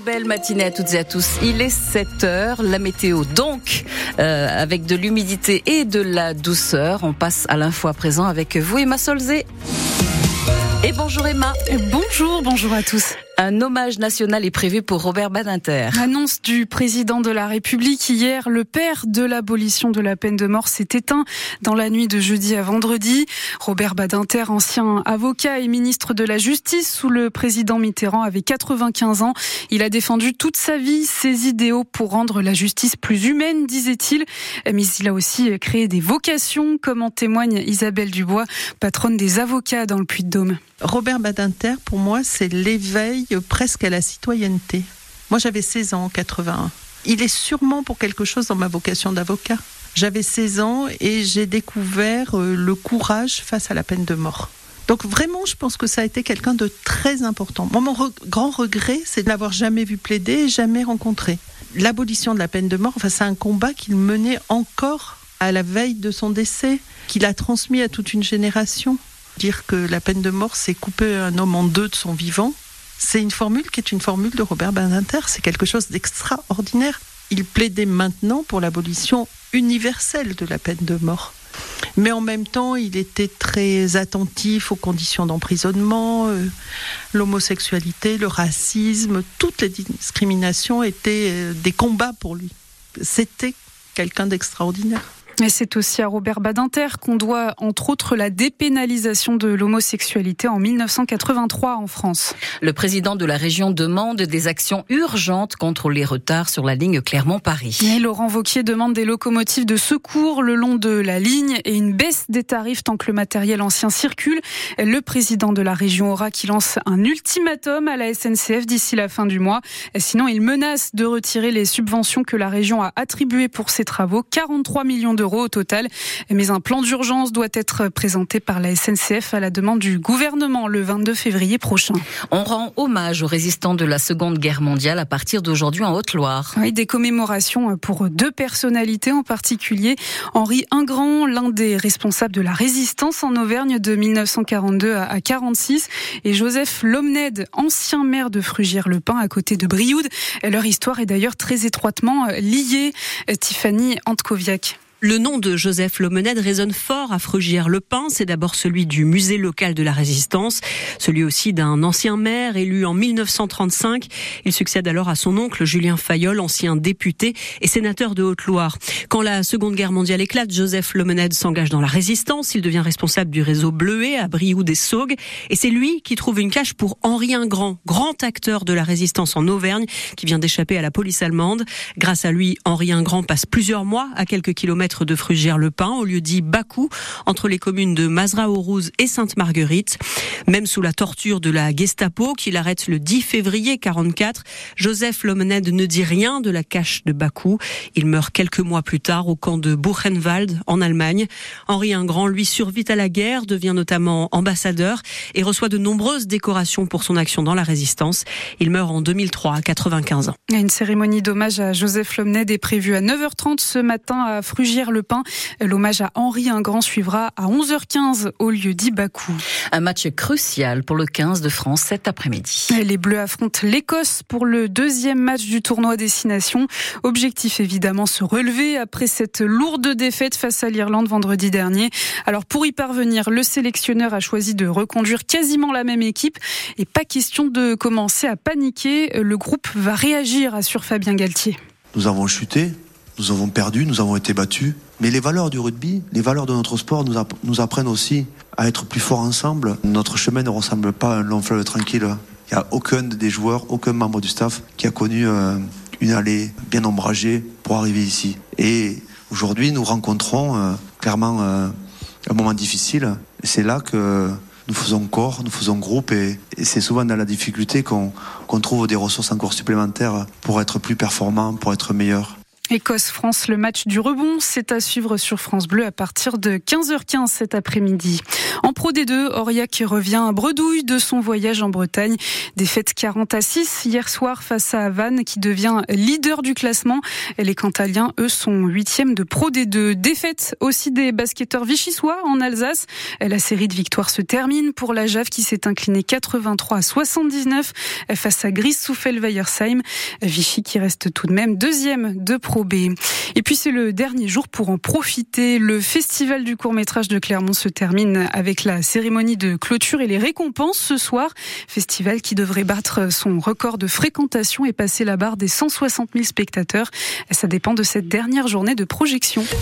Belle matinée à toutes et à tous. Il est 7 heures, la météo donc, euh, avec de l'humidité et de la douceur. On passe à l'info à présent avec vous, Emma Solzé. Et bonjour Emma. Bonjour, bonjour à tous. Un hommage national est prévu pour Robert Badinter. Annonce du président de la République hier, le père de l'abolition de la peine de mort s'est éteint dans la nuit de jeudi à vendredi. Robert Badinter, ancien avocat et ministre de la Justice sous le président Mitterrand, avait 95 ans. Il a défendu toute sa vie ses idéaux pour rendre la justice plus humaine, disait-il. Mais il a aussi créé des vocations, comme en témoigne Isabelle Dubois, patronne des avocats dans le Puy-de-Dôme. Robert Badinter, pour moi, c'est l'éveil presque à la citoyenneté. Moi, j'avais 16 ans en 81. Il est sûrement pour quelque chose dans ma vocation d'avocat. J'avais 16 ans et j'ai découvert euh, le courage face à la peine de mort. Donc vraiment, je pense que ça a été quelqu'un de très important. Moi, mon grand regret, c'est de l'avoir jamais vu plaider et jamais rencontré. L'abolition de la peine de mort, enfin, c'est un combat qu'il menait encore à la veille de son décès, qu'il a transmis à toute une génération. Dire que la peine de mort, c'est couper un homme en deux de son vivant, c'est une formule qui est une formule de Robert Badinter. C'est quelque chose d'extraordinaire. Il plaidait maintenant pour l'abolition universelle de la peine de mort. Mais en même temps, il était très attentif aux conditions d'emprisonnement, euh, l'homosexualité, le racisme, toutes les discriminations étaient euh, des combats pour lui. C'était quelqu'un d'extraordinaire. Et c'est aussi à Robert Badinter qu'on doit, entre autres, la dépénalisation de l'homosexualité en 1983 en France. Le président de la région demande des actions urgentes contre les retards sur la ligne Clermont-Paris. Et Laurent Vauquier demande des locomotives de secours le long de la ligne et une baisse des tarifs tant que le matériel ancien circule. Le président de la région aura qui lance un ultimatum à la SNCF d'ici la fin du mois. Sinon, il menace de retirer les subventions que la région a attribuées pour ses travaux. 43 millions d'euros au total. Mais un plan d'urgence doit être présenté par la SNCF à la demande du gouvernement le 22 février prochain. On rend hommage aux résistants de la Seconde Guerre mondiale à partir d'aujourd'hui en Haute-Loire. Oui, des commémorations pour deux personnalités en particulier. Henri Ingrand, l'un des responsables de la résistance en Auvergne de 1942 à 46 et Joseph Lomned, ancien maire de Frugières-le-Pin à côté de Brioude. Leur histoire est d'ailleurs très étroitement liée. Tiffany Antkoviak. Le nom de Joseph Lomened résonne fort à Frugières-le-Pin. C'est d'abord celui du musée local de la résistance, celui aussi d'un ancien maire élu en 1935. Il succède alors à son oncle Julien Fayolle, ancien député et sénateur de Haute-Loire. Quand la Seconde Guerre mondiale éclate, Joseph Lomened s'engage dans la résistance. Il devient responsable du réseau Bleuet à Brioude et Saugues. Et c'est lui qui trouve une cache pour Henri Ingrand, grand acteur de la résistance en Auvergne, qui vient d'échapper à la police allemande. Grâce à lui, Henri Ingrand passe plusieurs mois à quelques kilomètres de Frugère-le-Pin, au lieu dit Bakou, entre les communes de Mazra-aux-Rouzes et Sainte-Marguerite. Même sous la torture de la Gestapo, qui l'arrête le 10 février 44, Joseph Lomened ne dit rien de la cache de Bakou. Il meurt quelques mois plus tard au camp de Buchenwald, en Allemagne. Henri Ingrand, lui, survit à la guerre, devient notamment ambassadeur et reçoit de nombreuses décorations pour son action dans la résistance. Il meurt en 2003 à 95 ans. Une cérémonie d'hommage à Joseph Lomened est prévue à 9h30 ce matin à Frugière le pain. L'hommage à Henri Ingrand suivra à 11h15 au lieu dit Bakou. Un match crucial pour le 15 de France cet après-midi. Les Bleus affrontent l'Écosse pour le deuxième match du tournoi Destination. Objectif évidemment se relever après cette lourde défaite face à l'Irlande vendredi dernier. Alors pour y parvenir, le sélectionneur a choisi de reconduire quasiment la même équipe et pas question de commencer à paniquer. Le groupe va réagir, assure Fabien Galtier. Nous avons chuté, nous avons perdu, nous avons été battus. Mais les valeurs du rugby, les valeurs de notre sport nous, apprennent aussi à être plus forts ensemble. Notre chemin ne ressemble pas à un long fleuve tranquille. Il n'y a aucun des joueurs, aucun membre du staff qui a connu euh, une allée bien ombragée pour arriver ici. Et aujourd'hui, nous rencontrons euh, clairement euh, un moment difficile. C'est là que nous faisons corps, nous faisons groupe et, c'est souvent dans la difficulté qu'on trouve des ressources encore supplémentaires pour être plus performants, pour être meilleurs. Écosse-France, le match du rebond, c'est à suivre sur France Bleu à partir de 15h15 cet après-midi. En Pro D2, Aurillac revient à bredouille de son voyage en Bretagne. Défaite 40 à 6 hier soir face à Vannes qui devient leader du classement. Les Cantaliens, eux, sont huitièmes de Pro D2. Défaite aussi des basketteurs vichysois en Alsace. La série de victoires se termine pour la JAV qui s'est inclinée 83 à 79 face à Gris Souffel-Weiersheim. Vichy qui reste tout de même deuxième de Pro et puis c'est le dernier jour pour en profiter. Le festival du court-métrage de Clermont se termine avec la cérémonie de clôture et les récompenses ce soir. Festival qui devrait battre son record de fréquentation et passer la barre des 160 000 spectateurs. Ça dépend de cette dernière journée de projection.